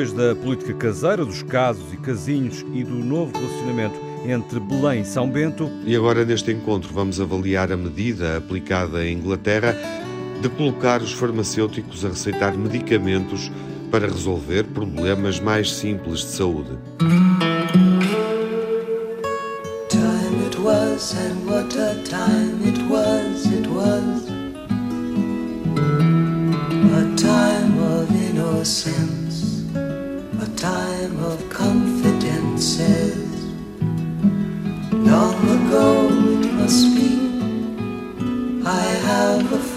Depois da política caseira, dos casos e casinhos e do novo relacionamento entre Belém e São Bento. E agora, neste encontro, vamos avaliar a medida aplicada em Inglaterra de colocar os farmacêuticos a receitar medicamentos para resolver problemas mais simples de saúde. Time it was, and what a time it was, it was. A time of innocence,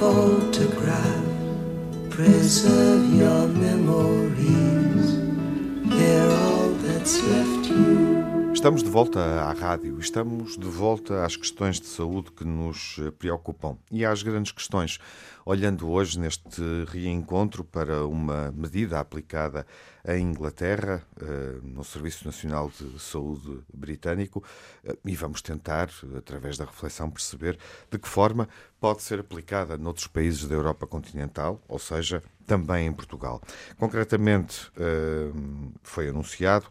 photograph. Preserve your memories, they're all that's left. Estamos de volta à rádio, estamos de volta às questões de saúde que nos preocupam e às grandes questões. Olhando hoje neste reencontro para uma medida aplicada em Inglaterra, eh, no Serviço Nacional de Saúde britânico, eh, e vamos tentar, através da reflexão, perceber de que forma pode ser aplicada noutros países da Europa continental, ou seja, também em Portugal. Concretamente, eh, foi anunciado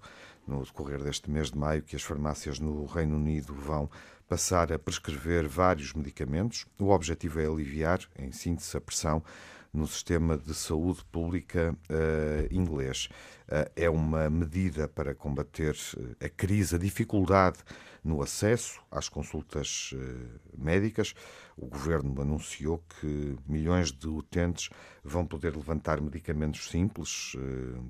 no decorrer deste mês de maio que as farmácias no Reino Unido vão passar a prescrever vários medicamentos. O objetivo é aliviar, em síntese, a pressão no sistema de saúde pública uh, inglês. Uh, é uma medida para combater eh, a crise, a dificuldade no acesso às consultas uh, médicas. O governo anunciou que milhões de utentes vão poder levantar medicamentos simples,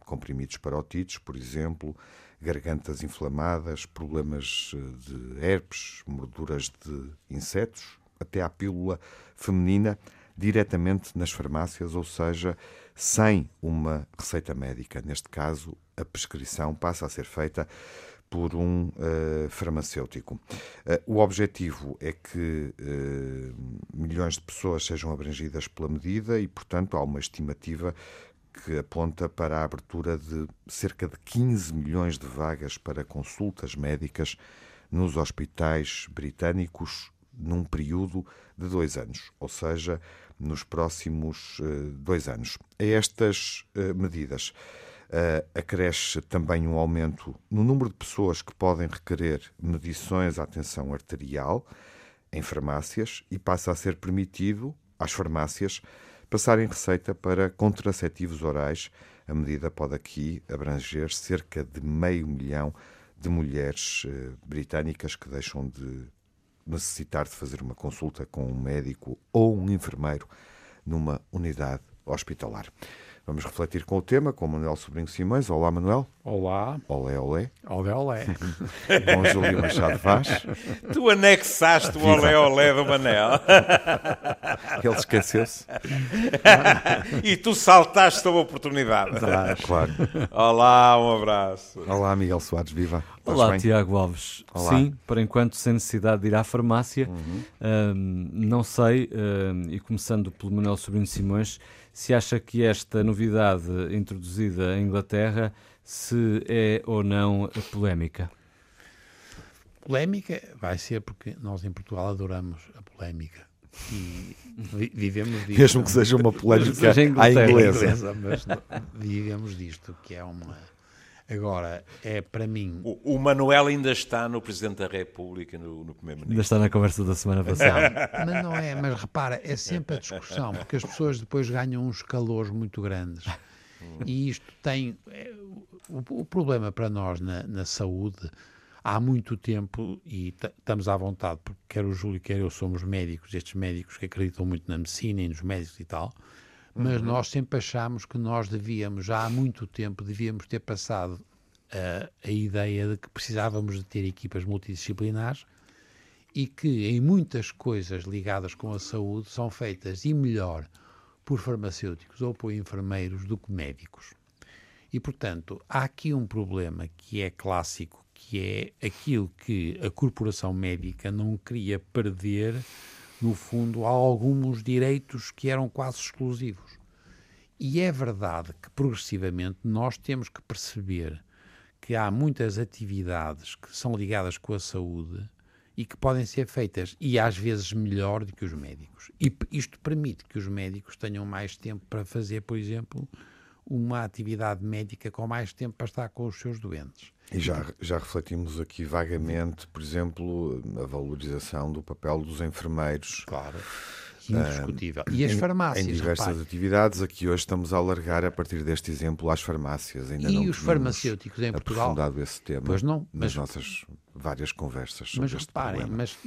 comprimidos para otites, por exemplo, gargantas inflamadas, problemas de herpes, morduras de insetos, até à pílula feminina diretamente nas farmácias, ou seja, sem uma receita médica. Neste caso, a prescrição passa a ser feita por um uh, farmacêutico. Uh, o objetivo é que uh, milhões de pessoas sejam abrangidas pela medida e, portanto, há uma estimativa que aponta para a abertura de cerca de 15 milhões de vagas para consultas médicas nos hospitais britânicos num período de dois anos, ou seja, nos próximos uh, dois anos. A estas uh, medidas uh, acresce também um aumento no número de pessoas que podem requerer medições à tensão arterial em farmácias e passa a ser permitido às farmácias passarem receita para contraceptivos orais. A medida pode aqui abranger cerca de meio milhão de mulheres britânicas que deixam de necessitar de fazer uma consulta com um médico ou um enfermeiro numa unidade hospitalar. Vamos refletir com o tema com o Manuel Sobrinho Simões. Olá, Manuel. Olá. Olé, olé. Olé, olé. com Júlio Machado Vaz. Tu anexaste o olé, olé do Manel. Ele esqueceu-se. e tu saltaste a oportunidade. Ah, claro. Olá, um abraço. Olá, Miguel Soares, viva. Olá, Tiago Alves. Olá. Sim, por enquanto sem necessidade de ir à farmácia. Uhum. Um, não sei, um, e começando pelo Manuel Sobrinho Simões, se acha que esta novidade introduzida em Inglaterra se é ou não polémica. Polémica vai ser porque nós em Portugal adoramos a polémica e vivemos disto. Mesmo que seja uma polémica à inglesa. inglesa mas vivemos disto, que é uma Agora, é para mim. O, o, Manuel ainda está no Presidente da República, no, no Primeiro-Ministro. Ainda está na conversa da semana passada. mas não é, mas repara, é sempre a discussão, porque as pessoas depois ganham uns calores muito grandes. E isto tem. É, o, o, problema para nós na, na saúde, há muito tempo, e estamos à vontade, porque quer o Júlio, quer eu somos médicos, estes médicos que acreditam muito na medicina e nos médicos e tal mas uhum. nós sempre achámos que nós devíamos, já há muito tempo, devíamos ter passado a, a ideia de que precisávamos de ter equipas multidisciplinares e que em muitas coisas ligadas com a saúde são feitas e melhor por farmacêuticos ou por enfermeiros do que médicos. E, portanto, há aqui um problema que é clássico, que é aquilo que a corporação médica não queria perder no fundo, há alguns direitos que eram quase exclusivos. E é verdade que, progressivamente, nós temos que perceber que há muitas atividades que são ligadas com a saúde e que podem ser feitas, e às vezes melhor do que os médicos. E isto permite que os médicos tenham mais tempo para fazer, por exemplo, uma atividade médica com mais tempo para estar com os seus doentes. E já, já refletimos aqui vagamente, por exemplo, a valorização do papel dos enfermeiros. Claro. Indiscutível. e as farmácias. Em diversas repare. atividades, aqui hoje estamos a alargar a partir deste exemplo às farmácias. Ainda e não os farmacêuticos em Portugal. aprofundado esse tema pois não, nas nossas várias conversas sobre mas este reparem, problema. Mas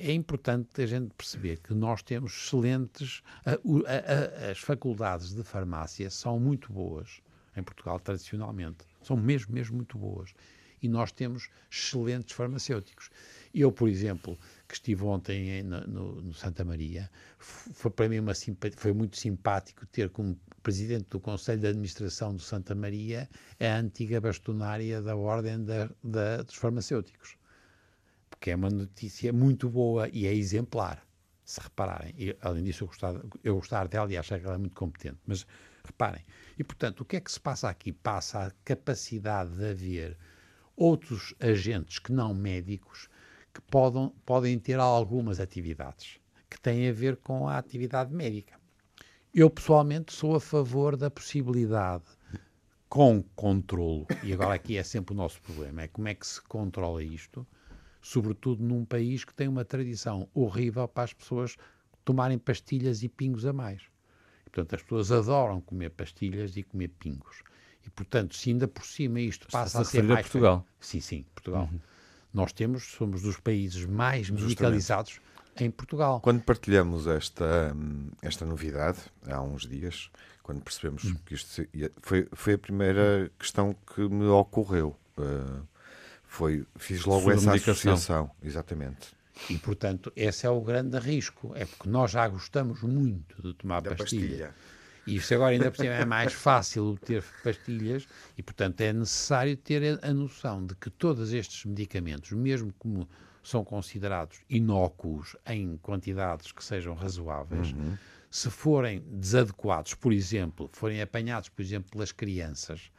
é importante a gente perceber que nós temos excelentes. A, a, a, as faculdades de farmácia são muito boas em Portugal, tradicionalmente. São mesmo, mesmo muito boas. E nós temos excelentes farmacêuticos. Eu, por exemplo, que estive ontem no, no, no Santa Maria, foi para mim uma foi muito simpático ter como presidente do Conselho de Administração do Santa Maria a antiga bastonária da Ordem da, da, dos Farmacêuticos. Porque é uma notícia muito boa e é exemplar, se repararem. E, além disso, eu gostar, eu gostar dela e acho que ela é muito competente. Mas reparem. E, portanto, o que é que se passa aqui? Passa a capacidade de haver outros agentes que não médicos que podem, podem ter algumas atividades que têm a ver com a atividade médica. Eu, pessoalmente, sou a favor da possibilidade, com controlo, e agora aqui é sempre o nosso problema, é como é que se controla isto, sobretudo num país que tem uma tradição horrível para as pessoas tomarem pastilhas e pingos a mais. Portanto, as pessoas adoram comer pastilhas e comer pingos. E, portanto, se ainda por cima isto passa a, ser mais... Portugal. Sim, sim, Portugal. Uhum. Nós temos, somos dos países mais medicalizados em Portugal. Quando partilhamos esta, esta novidade, há uns dias, quando percebemos hum. que isto foi, foi a primeira questão que me ocorreu. Uh, foi, fiz logo essa associação, exatamente. E, portanto, esse é o grande risco. É porque nós já gostamos muito de tomar da pastilha. pastilha. E isso agora ainda por cima é mais fácil obter pastilhas e, portanto, é necessário ter a noção de que todos estes medicamentos, mesmo como são considerados inócuos em quantidades que sejam razoáveis, uhum. se forem desadequados, por exemplo, forem apanhados, por exemplo, pelas crianças,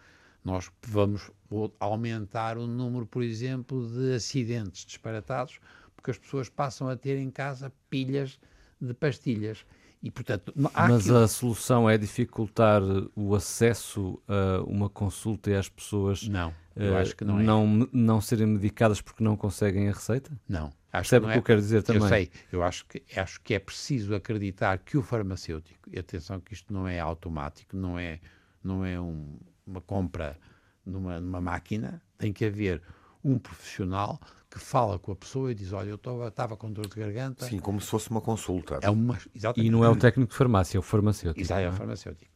nós vamos aumentar o número, por exemplo, de acidentes disparatados, porque as pessoas passam a ter em casa pilhas de pastilhas. E, portanto, Mas a solução é dificultar o acesso a uma consulta e às pessoas não, eu uh, acho que não, é. não, não serem medicadas porque não conseguem a receita? Não. Acho Percebe o que, é, eu quero dizer também? Eu sei, eu acho que, acho que é preciso acreditar que o farmacêutico, e atenção que isto não é automático, não é, não é um, uma compra numa, numa máquina, tem que haver um profissional que fala com a pessoa e diz: Olha, eu estava com dor de garganta. Sim, como se fosse uma consulta. É uma, exatamente. E não é o técnico de farmácia, é o farmacêutico. Exato, é o é? farmacêutico.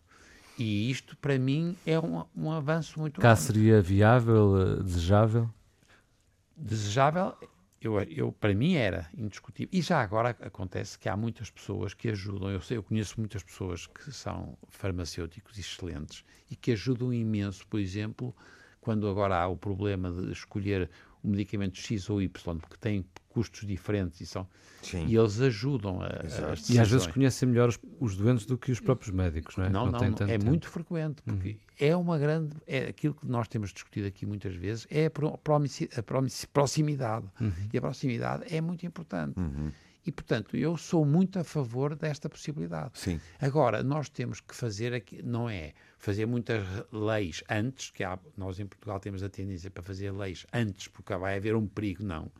E isto, para mim, é um, um avanço muito Cá grande. seria viável, eh, desejável? Desejável, eu, eu, para mim era indiscutível. E já agora acontece que há muitas pessoas que ajudam. Eu sei, eu conheço muitas pessoas que são farmacêuticos excelentes e que ajudam imenso, por exemplo, quando agora há o problema de escolher o medicamento X ou Y, porque têm custos diferentes e, são, e eles ajudam a, a E às vezes conhecem melhor os, os, doentes do que os próprios médicos, não é? Não, não, não é tempo. muito frequente, porque uhum. é uma grande, é aquilo que nós temos discutido aqui muitas vezes, é a, a proximidade. Uhum. E a proximidade é muito importante. Uhum. E, portanto, eu sou muito a favor desta possibilidade. Sim. Agora, nós temos que fazer aqui, não é fazer muitas leis antes, que há, nós em Portugal temos a tendência para fazer leis antes, porque vai haver um perigo, não.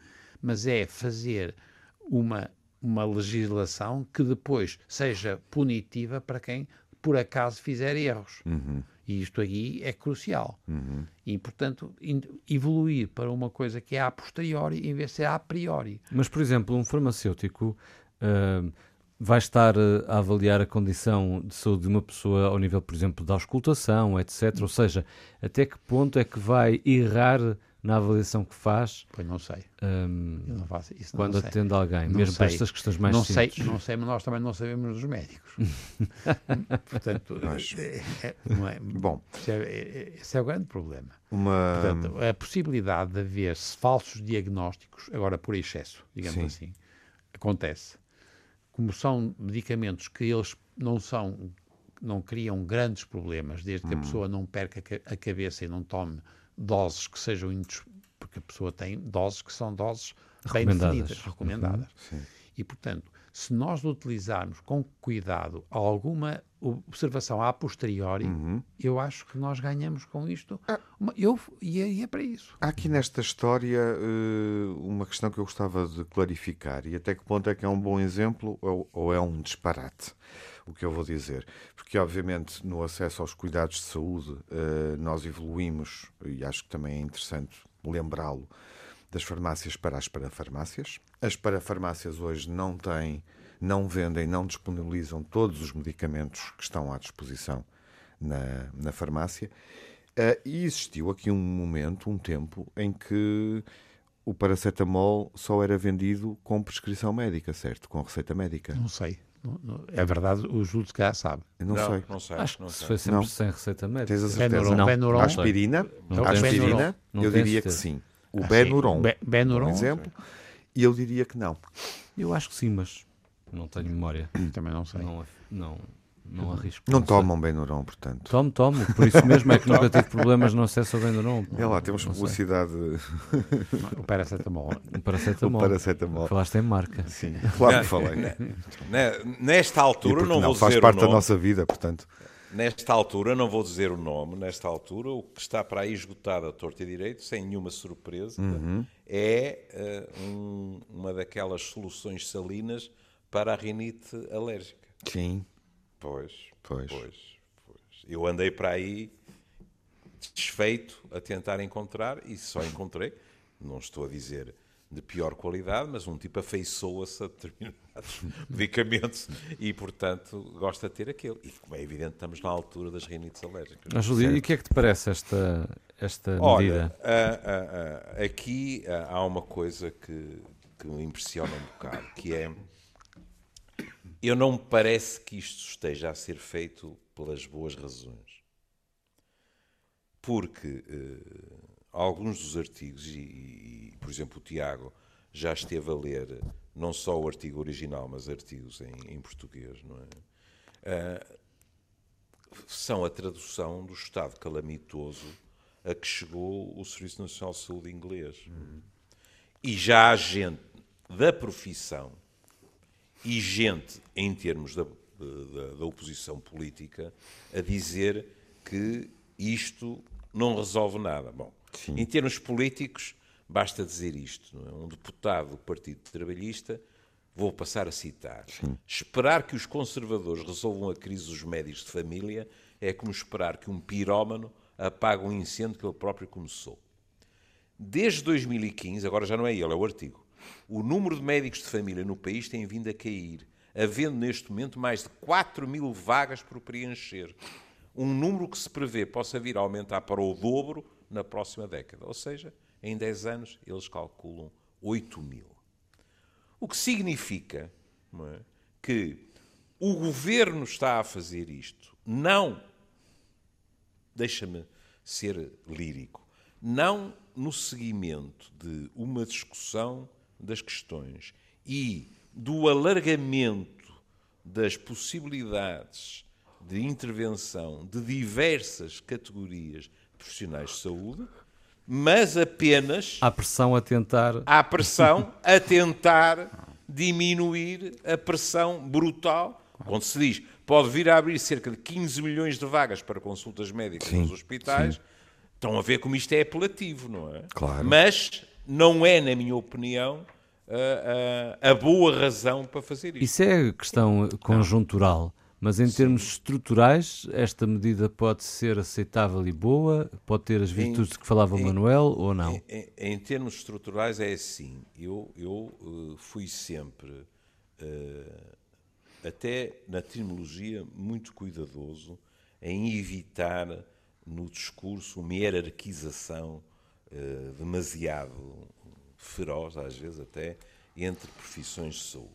Mas é fazer uma, uma legislação que depois seja punitiva para quem, por acaso, fizer erros. Uhum. E isto aí é crucial. Uhum. E, portanto, evoluir para uma coisa que é a posteriori em vez de ser a priori. Mas, por exemplo, um farmacêutico uh, vai estar uh, a avaliar a condição de saúde de uma pessoa ao nível, por exemplo, da auscultação, etc. Ou seja, até que ponto é que vai errar na avaliação que faz. Pois não sei. Um, eu não faço isso. Quando não atende alguém, não mesmo sei. para estas questões mais não simples. Sei, não sei, mas nós também não sabemos dos médicos. Portanto, mas, é, é, não é, bom, esse é, é, esse é, o grande problema. Uma... Portanto, a possibilidade de haver falsos diagnósticos, agora por excesso, digamos Sim. assim, acontece. Como são medicamentos que eles não são, não criam grandes problemas, desde que hum. a pessoa não perca a cabeça e não tome doses que sejam porque a pessoa tem doses que são doses bem definidas, recomendadas. Uhum, e, portanto, se nós utilizarmos com cuidado alguma observação a posteriori, uhum. eu acho que nós ganhamos com isto. Ah. Eu, e, é, e é para isso. Há aqui nesta história uh, uma questão que eu gostava de clarificar e até que ponto é que é um bom exemplo ou, ou é um disparate o que eu vou dizer. Porque, obviamente, no acesso aos cuidados de saúde, uh, nós evoluímos, e acho que também é interessante lembrá-lo, das farmácias para as parafarmácias. As parafarmácias hoje não têm, não vendem, não disponibilizam todos os medicamentos que estão à disposição na, na farmácia. Uh, e existiu aqui um momento, um tempo, em que o paracetamol só era vendido com prescrição médica, certo? Com receita médica. Não sei. É verdade, o Júlio se calhar sabe. Eu não, não, sei. não sei. Acho que sei. foi sempre não. sem receita médica. Tens a certeza? Benuron, não. Benuron. Aspirina, não aspirina eu diria que sim. O ah, Benuron, Be Benuron, por exemplo, e eu diria que não. Eu acho que sim, mas não tenho memória. Também não sei. Não, não, não arrisco. Não, não tomam Benuron, portanto. Tomo, tomo. Por isso mesmo é que nunca tive problemas no acesso ao Benuron. É lá, temos publicidade. o paracetamol. O paracetamol. O paracetamol. Falaste em marca. Sim, claro que falei. Nesta altura, não, não vou faz dizer parte da nossa vida, portanto. Nesta altura, não vou dizer o nome, nesta altura, o que está para aí esgotado a torta e direito, sem nenhuma surpresa, uhum. é uh, um, uma daquelas soluções salinas para a rinite alérgica. Sim. Pois, pois. pois, pois. Eu andei para aí desfeito a tentar encontrar e só encontrei, não estou a dizer de pior qualidade, mas um tipo afeiçoa-se a determinados medicamentos e, portanto, gosta de ter aquele. E, como é evidente, estamos na altura das rinites alérgicas. Mas, Júlio, e o que é que te parece esta, esta medida? Olha, aqui há uma coisa que, que me impressiona um bocado, que é... Eu não me parece que isto esteja a ser feito pelas boas razões. Porque... Uh, alguns dos artigos, e, e, por exemplo o Tiago já esteve a ler não só o artigo original, mas artigos em, em português, não é? Uh, são a tradução do estado calamitoso a que chegou o Serviço Nacional de Saúde inglês. Uhum. E já há gente da profissão e gente em termos da, da, da oposição política a dizer que isto não resolve nada. Bom, Sim. Em termos políticos, basta dizer isto: é? um deputado do Partido Trabalhista, vou passar a citar, Sim. esperar que os conservadores resolvam a crise dos médicos de família é como esperar que um pirómano apague um incêndio que ele próprio começou. Desde 2015, agora já não é ele, é o artigo, o número de médicos de família no país tem vindo a cair, havendo neste momento mais de 4 mil vagas por preencher. Um número que se prevê possa vir a aumentar para o dobro na próxima década. Ou seja, em 10 anos eles calculam 8 mil. O que significa é, que o governo está a fazer isto, não, deixa-me ser lírico, não no seguimento de uma discussão das questões e do alargamento das possibilidades de intervenção de diversas categorias profissionais de saúde, mas apenas. Há pressão a tentar. Há pressão a tentar diminuir a pressão brutal, onde se diz pode vir a abrir cerca de 15 milhões de vagas para consultas médicas sim, nos hospitais. Sim. Estão a ver como isto é apelativo, não é? Claro. Mas não é, na minha opinião, a, a, a boa razão para fazer isso. Isso é questão conjuntural. Mas em Sim. termos estruturais, esta medida pode ser aceitável e boa? Pode ter as virtudes em, que falava o Manuel ou não? Em, em, termos estruturais é assim. Eu, eu uh, fui sempre, até na terminologia, muito cuidadoso em evitar no discurso uma hierarquização uh, demasiado feroz, às vezes até, entre profissões de saúde.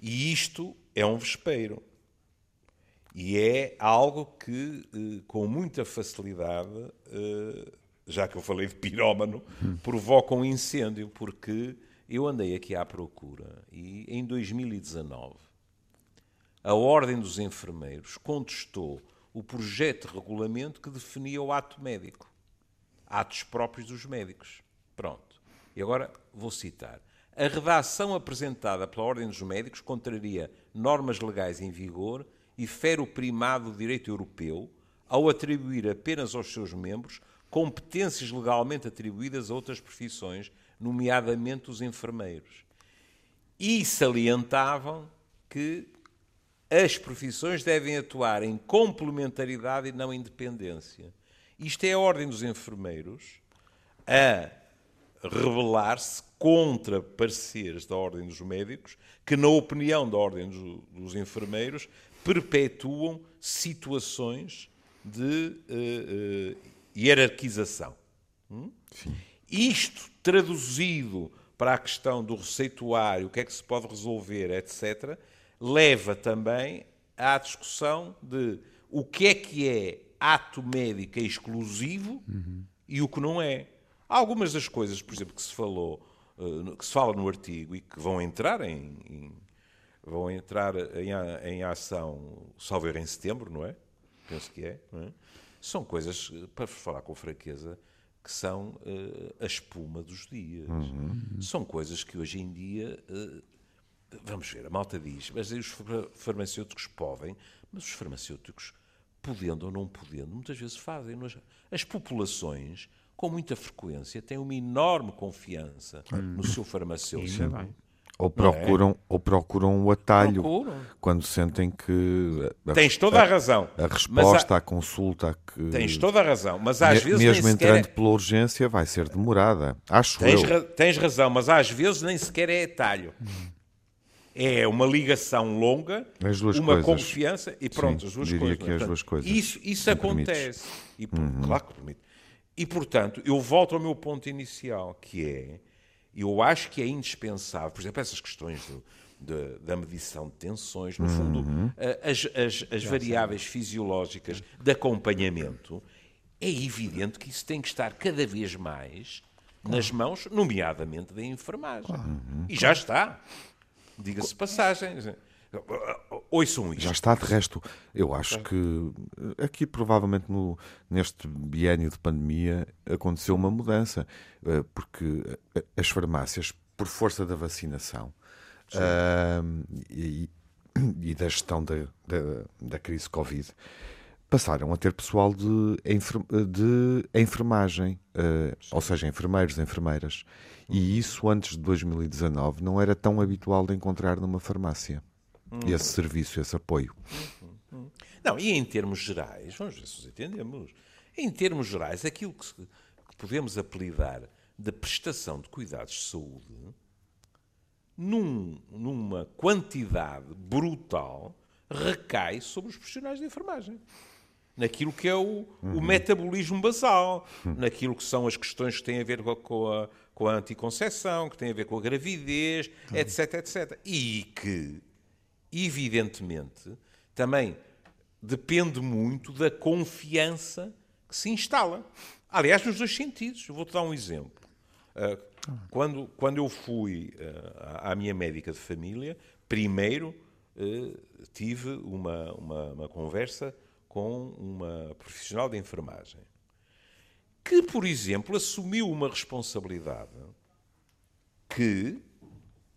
E isto é um vespeiro. E é algo que, eh, com muita facilidade, eh, já que eu falei de pirómano, provoca um incêndio, porque eu andei aqui à procura e em 2019 a Ordem dos Enfermeiros contestou o projeto de regulamento que definia o ato médico. Atos próprios dos médicos. Pronto. E agora vou citar. a redação apresentada pela Ordem dos Médicos contraria normas legais em vigor e fere o primado do direito europeu ao atribuir apenas aos seus membros competências legalmente atribuídas a outras profissões, nomeadamente os enfermeiros. E salientavam que as profissões devem atuar em complementaridade e não independência. Isto é a ordem dos enfermeiros a rebelar-se contra pareceres da ordem dos médicos, que, na opinião da ordem dos, enfermeiros, perpetuam situações de uh, uh, hierarquização. Hum? Isto traduzido para a questão do receituário, o que é que se pode resolver, etc., leva também à discussão de o que é que é ato médico exclusivo uhum. e o que não é. Há algumas das coisas, por exemplo, que se falou, eh, que se fala no artigo e que vão entrar em, em vão entrar em, em ação, salvo em setembro, não é? Penso que é, é? São coisas, para falar com franqueza, que são uh, a espuma dos dias. Uhum. São coisas que hoje em dia uh, vamos ver, a malta diz, mas os farmacêuticos podem, mas os farmacêuticos, podendo ou não podendo, muitas vezes fazem. As populações, com muita frequência, têm uma enorme confiança hum. no seu farmacêutico. Ou procuram, é? ou procuram o atalho procuram. quando sentem que. A, tens toda a, razão. A resposta à consulta que. Tens toda a razão, mas às me, vezes. Mesmo entrando sequer... pela urgência, vai ser demorada. Acho tens eu. Ra tens razão, mas às vezes nem sequer é atalho. É uma ligação longa, uma coisas. confiança e pronto, Sim, as duas diria coisas. Que é as duas coisas. Isso, isso acontece. E, uhum. Claro que permite. E, portanto, eu volto ao meu ponto inicial, que é, eu acho que é indispensável, por exemplo, essas questões do, de, da medição de tensões, no fundo, uhum. as, as, as variáveis fisiológicas de acompanhamento, é evidente que isso tem que estar cada vez mais nas mãos, nomeadamente da enfermagem. Uhum. E já está. Diga-se passagem. Ouçam isto. Já está, de resto, eu acho que aqui provavelmente no, neste biênio de pandemia aconteceu uma mudança, eh, porque as farmácias, por força da vacinação uh, e, e, da gestão da, da, da, crise Covid, passaram a ter pessoal de, de enfermagem, uh, ou seja, enfermeiros, enfermeiras. E isso antes de 2019 não era tão habitual de encontrar numa farmácia. Hum. Esse serviço, esse apoio. Não, e em termos gerais, vamos ver se nos entendemos. Em termos gerais, aquilo que, que podemos apelidar de prestação de cuidados de saúde, num, numa quantidade brutal, recai sobre os profissionais de enfermagem naquilo que é o, uhum. o metabolismo basal, uhum. naquilo que são as questões que têm a ver com a, com a anticoncepção, que têm a ver com a gravidez, uhum. etc, etc. E que, evidentemente, também depende muito da confiança que se instala. Aliás, nos dois sentidos. Vou-te dar um exemplo. Uh, quando, quando eu fui uh, à minha médica de família, primeiro uh, tive uma, uma, uma conversa com uma profissional de enfermagem que, por exemplo, assumiu uma responsabilidade que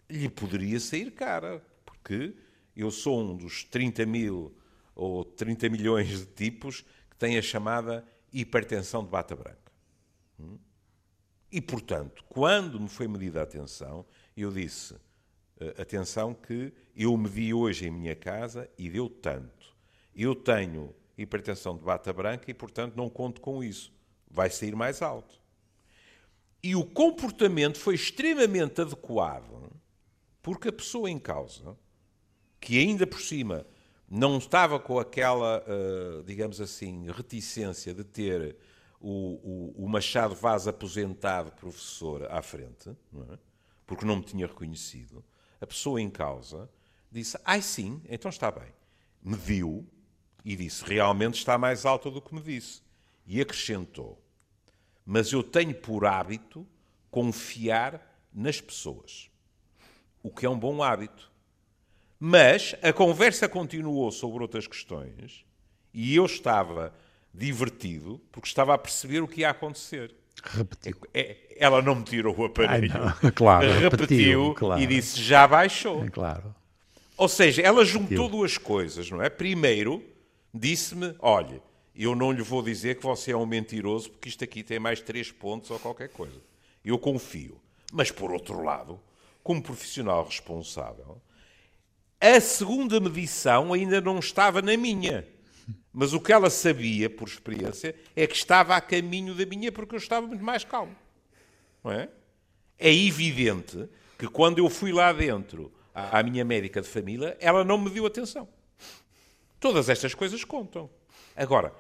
lhe poderia sair cara, porque eu sou um dos 30 mil ou 30 milhões de tipos que têm a chamada hipertensão de bata branca. Hum? E, portanto, quando me foi medida a atenção, eu disse, eh, atenção que eu medi hoje em minha casa e deu tanto. Eu tenho hipertensão de bata branca e, portanto, não conto com isso. Vai sair mais alto. E o comportamento foi extremamente adequado porque a pessoa em causa, que ainda por cima não estava com aquela, uh, digamos assim, reticência de ter o, o, o, Machado Vaz aposentado professor à frente, não é? porque não me tinha reconhecido, a pessoa em causa disse: Ai sim, então está bem. Mediu, e disse: Realmente está mais alta do que me disse. E acrescentou: Mas eu tenho por hábito confiar nas pessoas, o que é um bom hábito. Mas a conversa continuou sobre outras questões e eu estava divertido porque estava a perceber o que ia acontecer. Repetiu. É, ela não me tirou o aparelho. Ai, claro, repetiu, repetiu, claro. e disse já baixou. É claro. Ou seja, ela juntou duas coisas, não é? Primeiro, disse-me: olha, eu não lhe vou dizer que você é um mentiroso porque isto aqui tem mais três pontos ou qualquer coisa. Eu confio. Mas, por outro lado, como profissional responsável, a segunda medição ainda não estava na minha. Mas o que ela sabia, por experiência, é que estava a caminho da minha porque eu estava muito mais calmo. Não é? É evidente que quando eu fui lá dentro à minha médica de família, ela não me deu atenção. Todas estas coisas contam. Agora,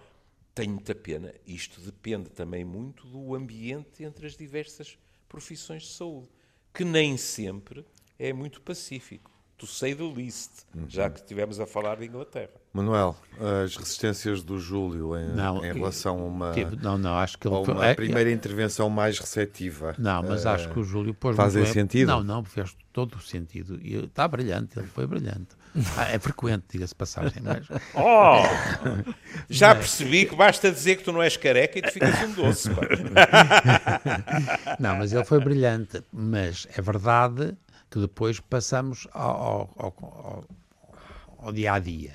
tenho muita pena, isto depende também muito do ambiente entre as diversas profissões de saúde, que nem sempre é muito pacífico. To say the least, uhum. já que estivemos a falar de Inglaterra. Manuel, as resistências do Júlio em, não, em relação a uma, tipo, não, não, acho que ele, uma é, primeira é, intervenção mais receptiva. Não, mas uh, acho que o Júlio pôs fazem sentido. Não, não, fez todo o sentido. E está brilhante, ele foi brilhante. Ah, é frequente, diga-se passagem, mas. Oh! Já percebi que basta dizer que tu não és careca e tu ficas um doce. não, mas ele foi brilhante. Mas é verdade que depois passamos ao, ao, ao, ao dia a dia.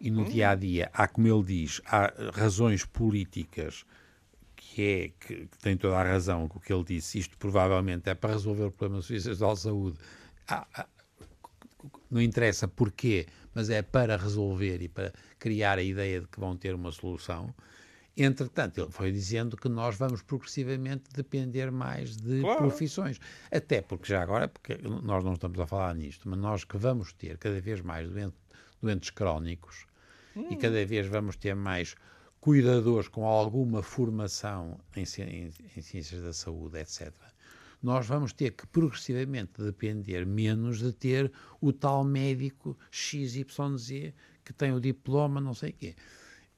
E no hum. dia a dia há, como ele diz, há razões políticas que é que, que tem toda a razão com o que ele disse. Isto provavelmente é para resolver o problema da saúde. Há, há, não interessa porquê, mas é para resolver e para criar a ideia de que vão ter uma solução. Entretanto, ele foi dizendo que nós vamos progressivamente depender mais de claro. profissões. Até porque já agora, porque nós não estamos a falar nisto, mas nós que vamos ter cada vez mais doentes, doentes crónicos hum. e cada vez vamos ter mais cuidadores com alguma formação em, em, em ciências da saúde, etc nós vamos ter que progressivamente depender menos de ter o tal médico XYZ que tem o diploma, não sei o quê.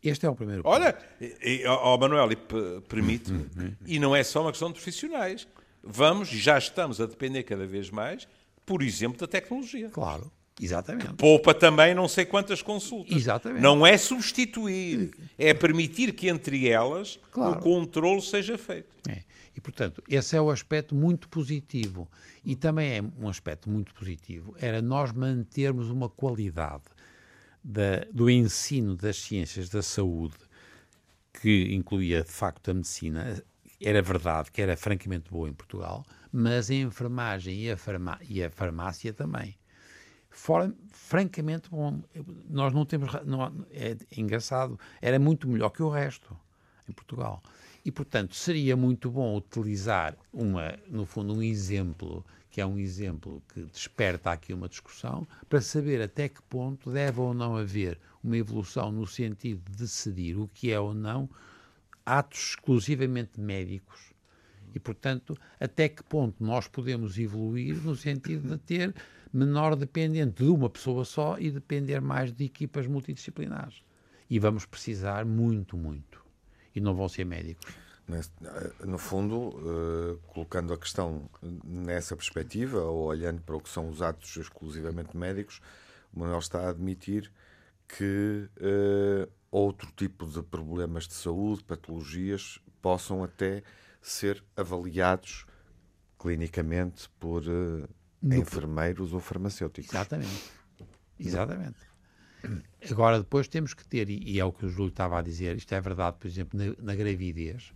Este é o primeiro ponto. Olha, ó oh Manuel, permite-me, e não é só uma questão de profissionais. Vamos, já estamos a depender cada vez mais, por exemplo, da tecnologia. Claro. Exatamente. Que poupa também não sei quantas consultas. Exatamente. Não é substituir, é permitir que entre elas claro. o controle seja feito. É. E, portanto, esse é o aspecto muito positivo. E também é um aspecto muito positivo, era nós mantermos uma qualidade da, do ensino das ciências da saúde, que incluía de facto a medicina, era verdade que era francamente boa em Portugal, mas a enfermagem e a, farmá e a farmácia também. Fora, francamente bom. Nós não temos. Não, é engraçado, era muito melhor que o resto em Portugal. E, portanto, seria muito bom utilizar, uma, no fundo, um exemplo que é um exemplo que desperta aqui uma discussão, para saber até que ponto deve ou não haver uma evolução no sentido de decidir o que é ou não atos exclusivamente médicos. E, portanto, até que ponto nós podemos evoluir no sentido de ter menor dependente de uma pessoa só e depender mais de equipas multidisciplinares. E vamos precisar muito, muito. E não vão ser médicos. Eh, no fundo, uh, colocando a questão nessa perspectiva, ou olhando para o que são os atos exclusivamente médicos, o Manuel está a admitir que uh, outro tipo de problemas de saúde, patologias, possam até ser avaliados clinicamente por enfermeiros ou farmacêuticos. Exatamente. Exatamente. Agora, depois temos que ter, e é o que o Júlio estava a dizer, isto é verdade, por exemplo, na, na gravidez,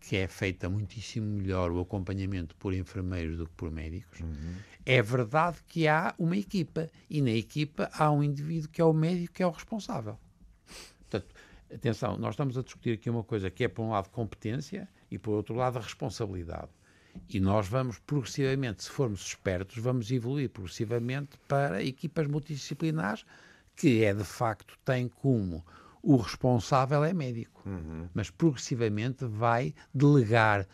que é feita muitíssimo melhor o acompanhamento por enfermeiros do que por médicos, uhum. é verdade que há uma equipa e na equipa há um indivíduo que é o médico que é o responsável. Portanto, atenção, nós estamos a discutir aqui uma coisa que é, por um lado, competência e, por outro lado, responsabilidade. E nós vamos progressivamente, se formos espertos, vamos evoluir progressivamente para equipas multidisciplinares que é de facto tem como o responsável é médico, uhum. mas progressivamente vai delegar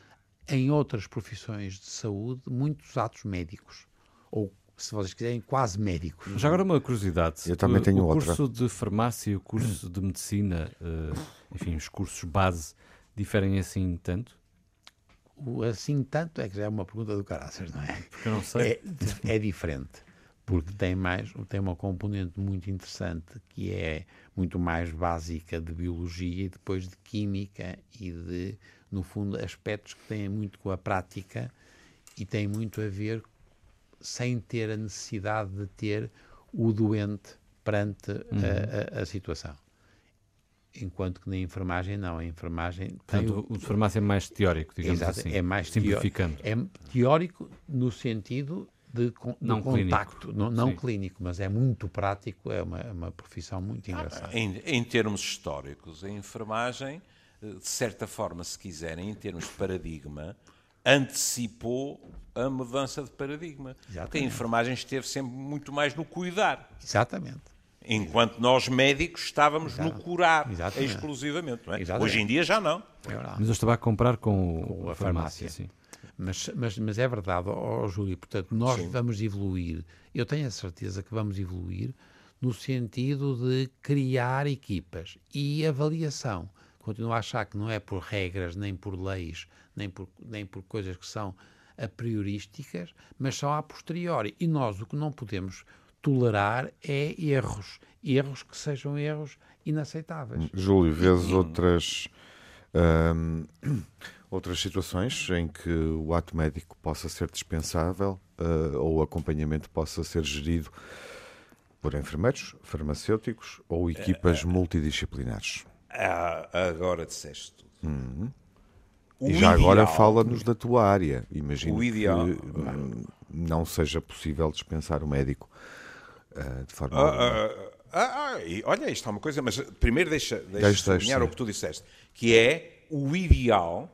em outras profissões de saúde muitos atos médicos, ou se vocês quiserem, quase médicos. Já agora uma curiosidade. Eu também tenho o outra. curso de farmácia e o curso de medicina, uh, enfim, os cursos base, diferem assim tanto? O assim tanto é que já é uma pergunta do caraças, não é? Porque eu não sei. É, é diferente porque tem mais tem uma componente muito interessante que é muito mais básica de biologia e depois de química e de no fundo aspectos que têm muito com a prática e têm muito a ver sem ter a necessidade de ter o doente perante uhum. a, a, a, situação. Enquanto que na enfermagem não, a enfermagem Portanto, o, o de farmácia é mais teórico, digamos exato, assim. É mais simplificando. Teórico, é teórico no sentido de, de não contacto, clínico. não, não clínico, mas é muito prático, é uma, é uma profissão muito engraçada. Ah, em, em termos históricos, a enfermagem, eh, de certa forma, se quiserem, em termos de paradigma, antecipou a mudança de paradigma. Exatamente. Porque a enfermagem esteve sempre muito mais no cuidar. Exatamente. Enquanto nós médicos estávamos Exato. no curar Exatamente. exclusivamente. É? Hoje em dia já não. É Mas eu estava a comprar com, com a farmácia. farmácia. Mas, mas, mas é verdade, ó, Júlio, portanto, nós sim. vamos evoluir. Eu tenho a certeza que vamos evoluir no sentido de criar equipas e avaliação. Continuo a achar que não é por regras, nem por leis, nem por, nem por coisas que são a priorísticas, mas são a posteriori. E nós o que não podemos tolerar é erros. Erros que sejam erros inaceitáveis. Júlio, vês outras, hum, outras situações em que o ato médico possa ser dispensável uh, ou o acompanhamento possa ser gerido por enfermeiros, farmacêuticos ou equipas uh, uh, multidisciplinares? agora disseste tudo. Uhum. e já ideal, agora fala-nos da tua área. Imagino ideal, que hum, não seja possível dispensar o médico uh, de forma. Ah, ah, ah, olha, isto é uma coisa, mas primeiro deixa, deixa, deixa sublinhar o que tu disseste, que é o ideal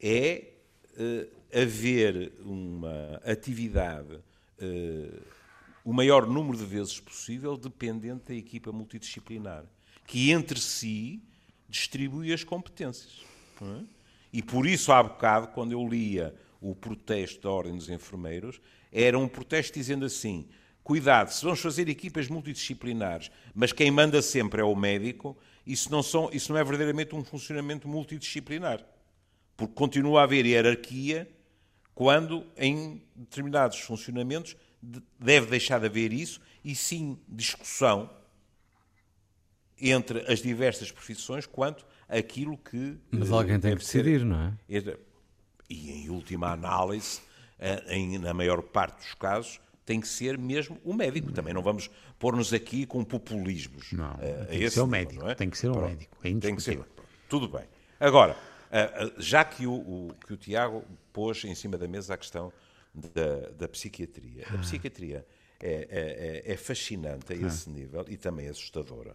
é uh, haver uma atividade uh, o maior número de vezes possível dependente da equipa multidisciplinar, que entre si distribui as competências. É? E por isso, há bocado, quando eu lia o protesto da Ordem dos Enfermeiros, era um protesto dizendo assim: cuidado, se vamos fazer equipas multidisciplinares, mas quem manda sempre é o médico, isso não, são, isso não é verdadeiramente um funcionamento multidisciplinar. Porque continua a haver hierarquia quando, em determinados funcionamentos, deve deixar de haver isso e sim discussão entre as diversas profissões quanto aquilo que. Mas alguém tem que decidir, ser, não é? E em última análise, em, na maior parte dos casos, tem que ser mesmo o médico. Também não vamos pôr-nos aqui com populismos. Não, tem que ser o médico. É? Tem que ser o médico. É tem que ser. Tudo bem. Agora, já que o, o, que o Tiago pôs em cima da mesa a questão da, da psiquiatria. A ah. psiquiatria é, é, é fascinante a esse ah. nível e também assustadora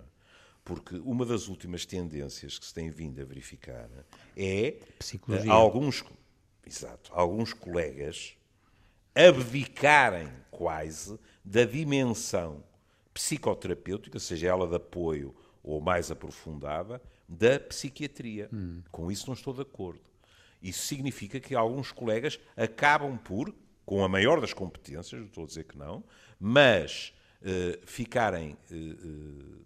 porque uma das últimas tendências que se tem vindo a verificar é Psicologia. alguns, exato, alguns colegas abdicarem quase da dimensão psicoterapêutica, seja ela de apoio ou mais aprofundada, da psiquiatria. Hum. Com isso não estou de acordo. Isso significa que alguns colegas acabam por, com a maior das competências, não estou a dizer que não, mas uh, ficarem uh,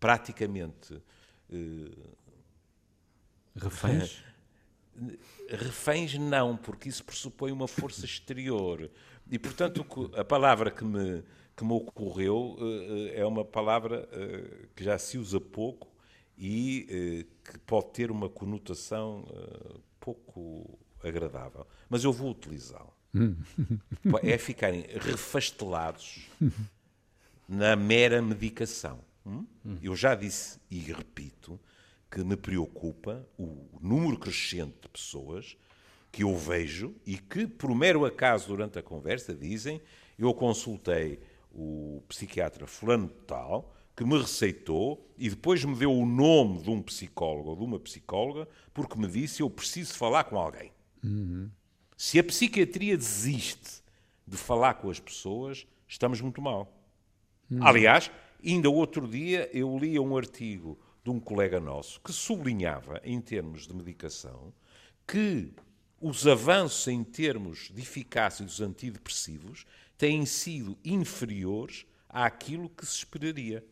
praticamente. Uh, reféns? reféns não, porque isso pressupõe uma força exterior. E, portanto, a palavra que me, que me ocorreu é uma palavra que já se usa pouco e que pode ter uma conotação pouco agradável. Mas eu vou utilizá-la. Hum. é ficarem refastelados na mera medicação. Hum? Eu já disse e repito que me preocupa o número crescente de pessoas que eu vejo e que, por mero acaso, durante a conversa, dizem: Eu consultei o psiquiatra Fulano Tal, que me receitou e depois me deu o nome de um psicólogo ou de uma psicóloga, porque me disse: Eu preciso falar com alguém. Uhum. Se a psiquiatria desiste de falar com as pessoas, estamos muito mal. Uhum. Aliás, Ainda outro dia eu li um artigo de um colega nosso que sublinhava, em termos de medicação, que os avanços em termos de eficácia dos antidepressivos têm sido inferiores àquilo que se esperaria.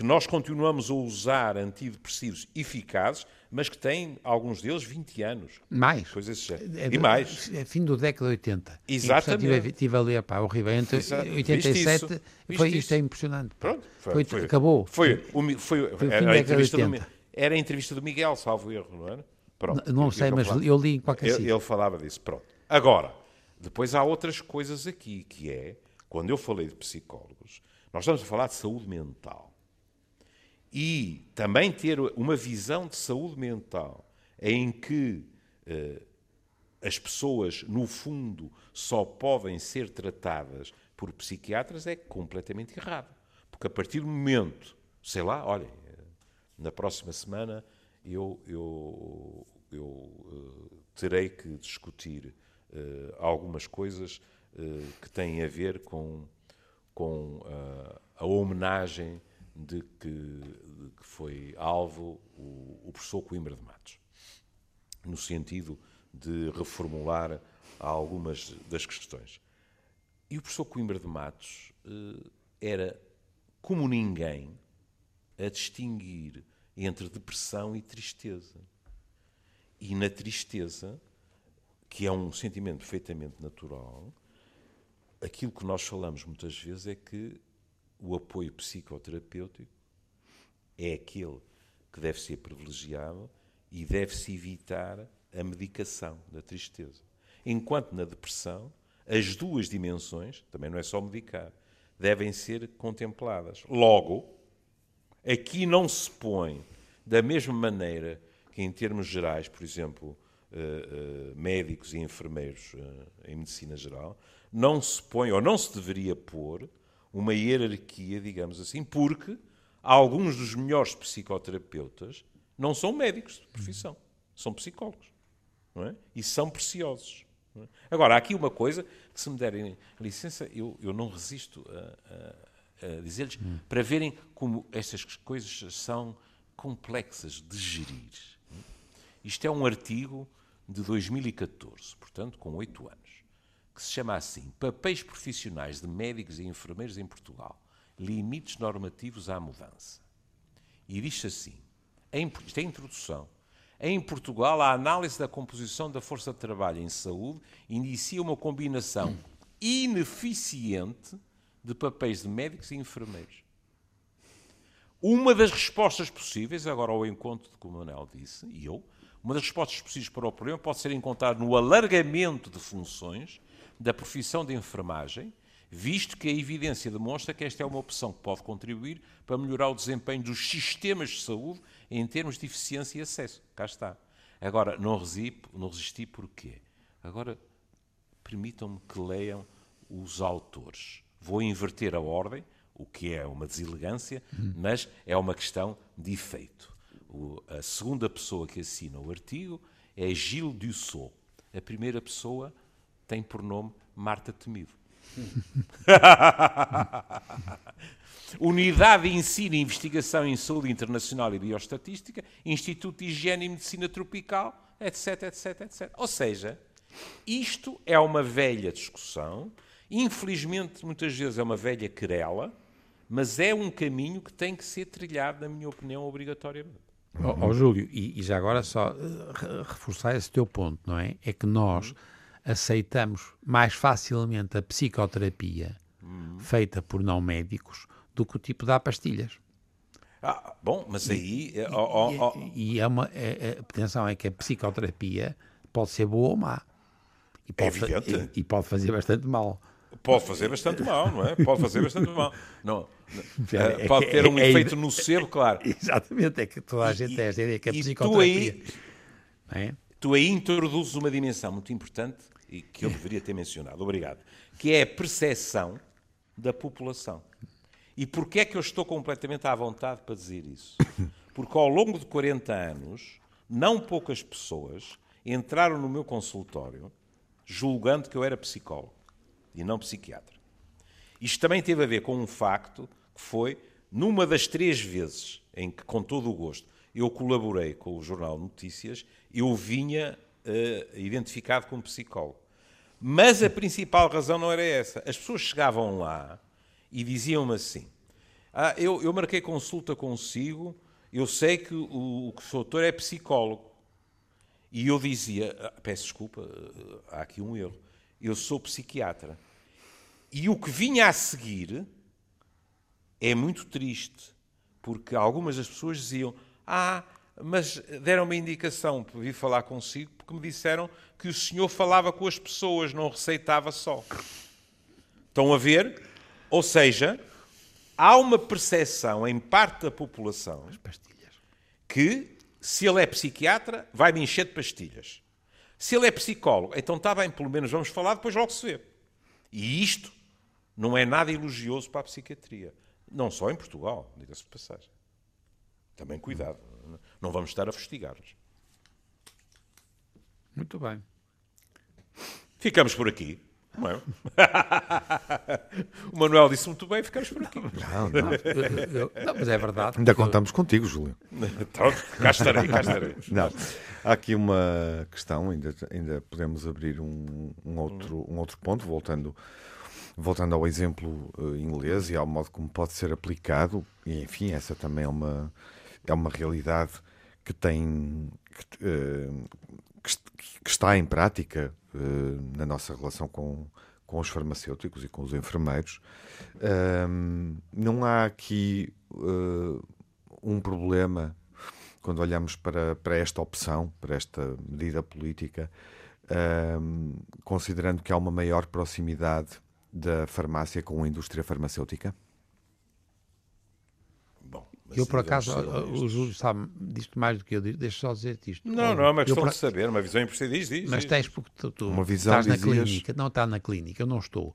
Que nós continuamos a usar antidepressivos eficazes, mas que têm, alguns deles, 20 anos. Mais. Coisas É e mais. É fim do década de 80. Exatamente. Estive, estive a ler, pá, horrível. Entre Exato. 87, Viste foi, Viste isto é impressionante. Pronto, Foi- acabou. Foi, o foi, Foi o era, a entrevista do, Mi- 80. era a entrevista do Miguel, salvo erro, não era? Pronto. Não Eu- sei, eu mas falava- eu li em qualquer ele, sítio. ele falava disso, pronto. Agora, depois há outras coisas aqui, que é, quando eu falei de psicólogos, nós estamos a falar de saúde mental. E também ter uma visão de saúde mental em que eh, as pessoas, no fundo, só podem ser tratadas por psiquiatras é completamente errado. Porque a partir do momento, sei lá, olhem, eh, na próxima semana eu, eu, eu eh, terei que discutir eh, algumas coisas eh, que têm a ver com, com a homenagem de que, de que foi alvo o, o professor Coimbra de Matos no sentido de reformular algumas das questões. E o professor Coimbra de Matos eh, era, como ninguém, a distinguir entre depressão e tristeza. E na tristeza, que é um sentimento perfeitamente natural, aquilo que nós falamos muitas vezes é que o apoio psicoterapêutico é aquele que deve ser privilegiado e deve-se evitar a medicação da tristeza. Enquanto na depressão, as duas dimensões, também não é só medicar, devem ser contempladas. Logo, aqui não se põe da mesma maneira que, em termos gerais, por exemplo, eh, eh, médicos e enfermeiros eh, em medicina geral, não se põe, ou não se deveria pôr, uma hierarquia, digamos assim, porque alguns dos melhores psicoterapeutas não são médicos de profissão, são psicólogos. É? E são preciosos. é? Agora, há aqui uma coisa que, se me derem licença, eu, eu não resisto a, a- a dizer-lhes para verem como estas coisas são complexas de gerir. Isto é um artigo de 2014, portanto, com oito anos, que se chama assim: Papéis profissionais de médicos e enfermeiros em Portugal. Limites normativos à mudança. E diz assim: em, isto é a introdução. Em Portugal, a análise da composição da força de trabalho em saúde inicia uma combinação ineficiente de papéis de médicos e enfermeiros. Uma das respostas possíveis, agora ao encontro do que o Manuel disse, e eu, uma das respostas possíveis para o problema pode ser encontrada no alargamento de funções da profissão de enfermagem, visto que a evidência demonstra que esta é uma opção que pode contribuir para melhorar o desempenho dos sistemas de saúde em termos de eficiência e acesso. Cá está. Agora, não resisti, não resisti porquê? Agora, permitam-me que leiam os autores. Vou inverter a ordem, o que é uma deselegância, mas é uma questão de efeito. O- a segunda pessoa que assina o artigo é Gilles Dussault. A primeira pessoa tem por nome Marta Temido. Unidade de Ensino e Investigação em Saúde Internacional e Bioestatística, Instituto de Higiene e Medicina Tropical, etc, etc, etc. Ou seja, isto é uma velha discussão, infelizmente muitas vezes é uma velha querela, mas é um caminho que tem que ser trilhado, na minha opinião, obrigatoriamente. Ó ó, Júlio, e, e já agora só re- reforçar esse teu ponto, não é? É que nós aceitamos mais facilmente a psicoterapia feita por não médicos do que o tipo dá pastilhas. Ah, bom, mas aí... eh, ó, ó, ó, E, e é uma. É, é, atenção, é que a psicoterapia pode ser boa ou má. E pode, fa- evidente. e, e pode fazer bastante mal. Pode fazer bastante mal, não é? Pode fazer bastante mal. Não, É eh, pode que- ter um é- é- efeito nocebo, claro. Exatamente, é que toda a E- gente tem esta ideia que a e tu psicoterapia. aí- não é? Tu aí introduzes uma dimensão muito importante e que eu deveria ter mencionado, obrigado, que é a percepção da população. E porquê é que eu estou completamente à vontade para dizer isso? Porque ao longo de 40 anos, não poucas pessoas entraram no meu consultório julgando que eu era psicólogo e não psiquiatra. Isto também teve a ver com um facto que foi, numa das três vezes em que, com todo o gosto, eu colaborei com o Jornal Notícias, eu vinha eh, identificado como psicólogo. Mas a principal razão não era essa. As pessoas chegavam lá e diziam-me assim: Ah, eu, eu marquei consulta consigo, eu sei que o, o, que doutor é psicólogo. E eu dizia, ah, peço desculpa, ah, há aqui um erro, eu sou psiquiatra. E o que vinha a seguir é muito triste, porque algumas das pessoas diziam, ah, mas deram uma indicação para vir falar consigo, porque me disseram que o senhor falava com as pessoas, não receitava só. Estão a ver? Ou seja, há uma percepção em parte da população que se ele é psiquiatra, vai me encher de pastilhas. Se ele é psicólogo, então está bem, pelo menos vamos falar, depois logo se vê. E isto não é nada elogioso para a psiquiatria. Não só em Portugal, diga-se de passagem. Também cuidado, não vamos estar a fustigá-los. Muito bem. Ficamos por aqui. Não é? o Manuel disse muito bem, ficamos por aqui. Não, não. Eu, não mas é verdade. Ainda contamos contigo, Júlio. Então, cá estarei, cá estarei. Não. Há aqui uma questão, ainda, ainda podemos abrir um, um, outro, um outro ponto, voltando, voltando ao exemplo uh, inglês e ao modo como pode ser aplicado, e enfim, essa também é uma, é uma realidade que tem. Que, uh, que, que está em prática uh, na nossa relação com, com os farmacêuticos e com os enfermeiros. Um, não há aqui uh, um problema quando olhamos para, para esta opção, para esta medida política, um, considerando que há uma maior proximidade da farmácia com a indústria farmacêutica? Eu, por acaso, o Júlio sabe disto mais do que eu, deixa só dizer-te isto. Não, não é uma questão eu, de saber, uma visão impossível. Diz, diz, Mas tens porque tu, tu uma visão, estás dizias... na clínica, não está na clínica, eu não estou.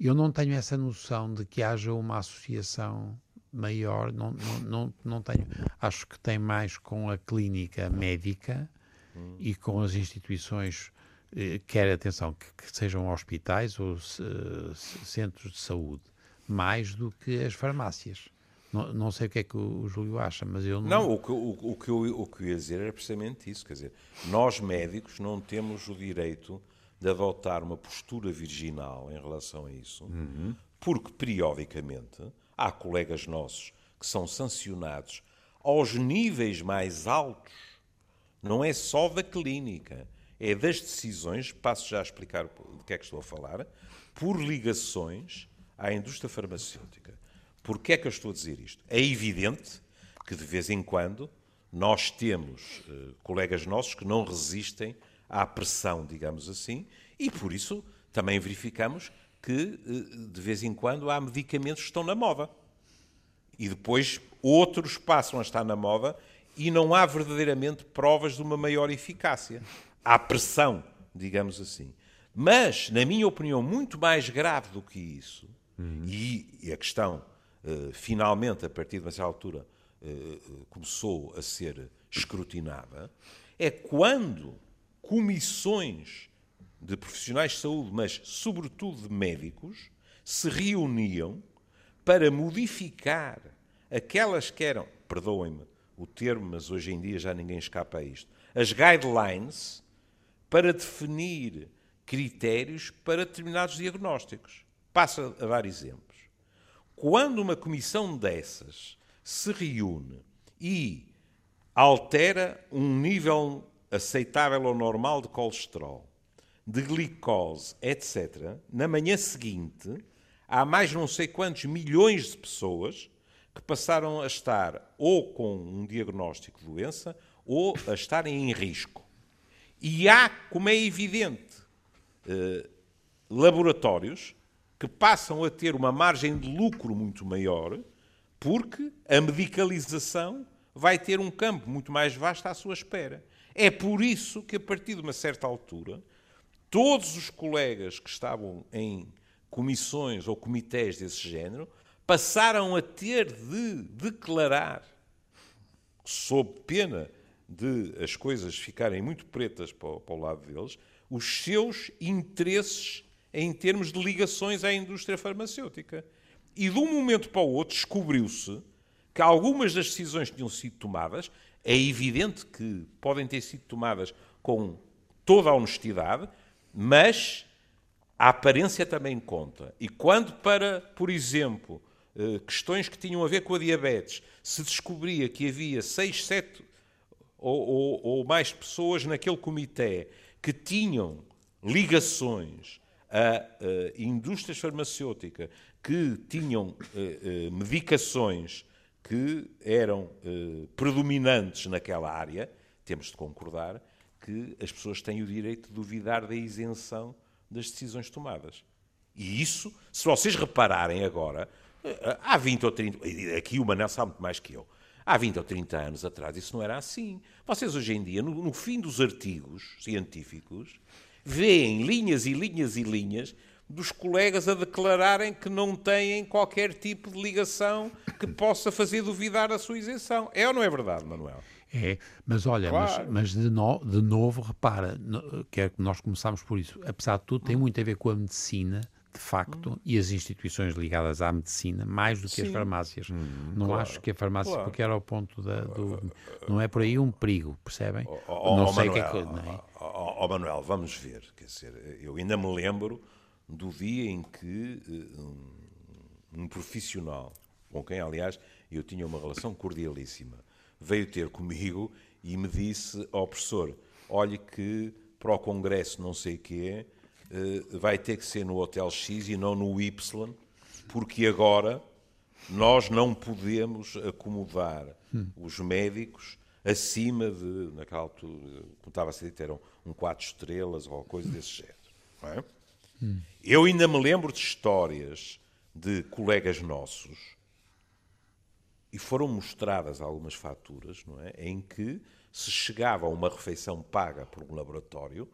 Eu não tenho essa noção de que haja uma associação maior, não, não, não, não tenho. Acho que tem mais com a clínica médica hum. e com as instituições, eh, quer atenção, que, que sejam hospitais ou uh, centros de saúde, mais do que as farmácias. Não, não, sei o que é que o, o Júlio acha, mas eu não. Não, o que, o, o, que eu, o que eu ia dizer era precisamente isso. Quer dizer, nós médicos não temos o direito de adotar uma postura virginal em relação a isso, uhum. porque periodicamente há colegas nossos que são sancionados aos níveis mais altos, não é só da clínica, é das decisões, passo já a explicar do que é que estou a falar, por ligações à indústria farmacêutica. Porquê é que eu estou a dizer isto? É evidente que de vez em quando nós temos uh, colegas nossos que não resistem à pressão, digamos assim, e por isso também verificamos que uh, de vez em quando há medicamentos que estão na moda. E depois outros passam a estar na moda e não há verdadeiramente provas de uma maior eficácia. Há pressão, digamos assim. Mas, na minha opinião, muito mais grave do que isso, uhum. e, a questão finalmente, a partir de uma certa altura, eh, começou a ser escrutinada, é quando comissões de profissionais de saúde, mas sobretudo de médicos, se reuniam para modificar aquelas que eram, perdoem-me o termo, mas hoje em dia já ninguém escapa a isto, as guidelines para definir critérios para determinados diagnósticos. Passo a dar exemplos. Quando uma comissão dessas se reúne e altera um nível aceitável ou normal de colesterol, de glicose, etc., na manhã seguinte, há mais não sei quantos milhões de pessoas que passaram a estar ou com um diagnóstico de doença ou a estarem em risco. E há, como é evidente, eh, laboratórios que passam a ter uma margem de lucro muito maior, porque a medicalização vai ter um campo muito mais vasto à sua espera. É por isso que, a partir de uma certa altura, todos os colegas que estavam em comissões ou comitês desse género passaram a ter de declarar, sob pena de as coisas ficarem muito pretas para o, para o lado deles, os seus interesses em termos de ligações à indústria farmacêutica. E de um momento para o outro descobriu-se que algumas das decisões que tinham sido tomadas, é evidente que podem ter sido tomadas com toda a honestidade, mas a aparência também conta. E quando para, por exemplo, uh, questões que tinham a ver com a diabetes, se descobria que havia 6, 7 ou, ou, ou mais pessoas naquele comitê que tinham ligações a uh, indústrias farmacêuticas que tinham uh, uh, medicações que eram predominantes naquela área, temos de concordar que as pessoas têm o direito de duvidar da isenção das decisões tomadas. E isso, se vocês repararem agora, há 20 ou 30, aqui o Manel sabe muito mais que eu, há 20 ou 30 anos atrás isso não era assim. Vocês hoje em dia, no, no fim dos artigos científicos, veem linhas e linhas e linhas dos colegas a declararem que não têm qualquer tipo de ligação que possa fazer duvidar a sua isenção. É ou não é verdade, Manuel? É, mas olha, claro. mas, mas de, no, de, novo, repara, que nós começámos por isso, apesar de tudo, tem muito a ver com a medicina, de facto, hum. e as instituições ligadas à medicina, mais do que Sim. as farmácias. Hum, não claro. acho que a farmácia, claro. porque era o ponto da, do. Não é por aí um perigo, percebem? Oh, oh, não oh, sei o que é que. Não é? Oh, oh, Manuel, vamos ver. Quer dizer, eu ainda me lembro do dia em que eh, um, um profissional, com quem, aliás, eu tinha uma relação cordialíssima, veio ter comigo e me disse ao oh, professor, olhe que para o congresso não sei o quê, uh, vai ter que ser no Hotel X e não no Y, porque agora nós não podemos acomodar hum. os médicos acima de, naquela altura, como estava a ser dito, eram um 4 estrelas ou coisa desse género. É? Hum. Eu ainda me lembro de histórias de colegas nossos e foram mostradas algumas faturas, não é? Em que se chegava a uma refeição paga por um laboratório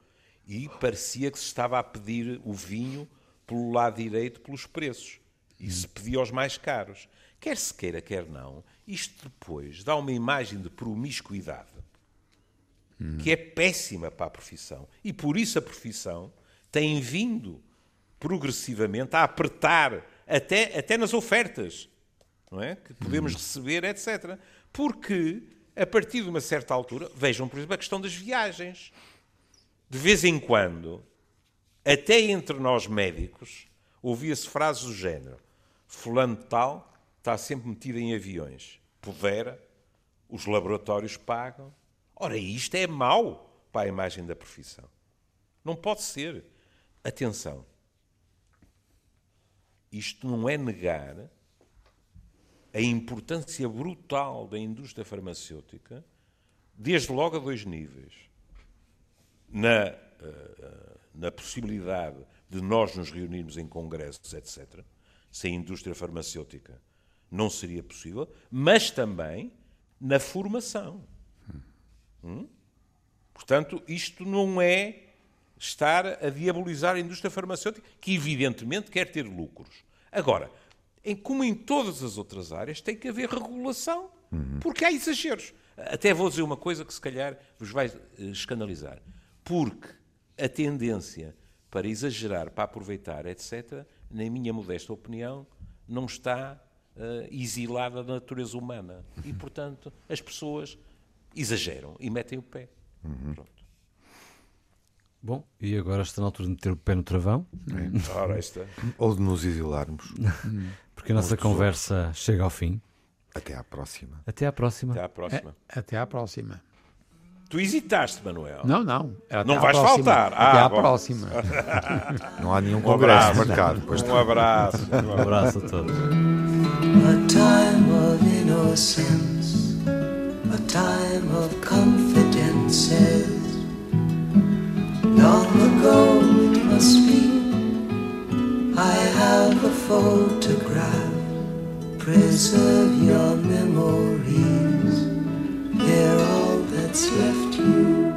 e parecia que se estava a pedir o vinho pelo lado direito pelos preços. E se pedia os mais caros. Quer se queira, quer não, isto depois dá uma imagem de promiscuidade hum. que é péssima para a profissão. E por isso a profissão tem vindo progressivamente a apertar até, até nas ofertas não é? que podemos hum. receber, etc. Porque, a partir de uma certa altura, vejam, por exemplo, a questão das viagens. De vez em quando, até entre nós médicos, ouvia-se frases do género: Fulano Tal está sempre metido em aviões. Pudera, os laboratórios pagam. Ora, isto é mau para a imagem da profissão. Não pode ser. Atenção. Isto não é negar a importância brutal da indústria farmacêutica, desde logo a dois níveis. Na, uh, na possibilidade de nós nos reunirmos em congressos, etc., sem indústria farmacêutica não seria possível, mas também na formação. Hum? Portanto, isto não é estar a diabolizar a indústria farmacêutica, que evidentemente quer ter lucros. Agora, em, como em todas as outras áreas, tem que haver regulação, uhum. porque há exageros. Até vou dizer uma coisa que se calhar vos vai eh, escandalizar. Porque a tendência para exagerar, para aproveitar, etc., na minha modesta opinião, não está uh, exilada da natureza humana. E, portanto, as pessoas exageram e metem o pé. Uhum. Bom, e agora está na altura de meter o pé no travão. É. Ora, está. Ou de nos exilarmos. Porque a nossa conversa chega ao fim. Até à próxima. Até à próxima. Até à próxima. É, até à próxima. Tu hesitaste, Manuel. Não, não. Até não vais próxima. faltar. Até ah, à bom. próxima. não há nenhum um congresso marcado. Pois um abraço. um abraço a todos. A time of innocence, a time of confidences. Long ago it must be, I have a photograph. Preserve your memories, they're all that's left you.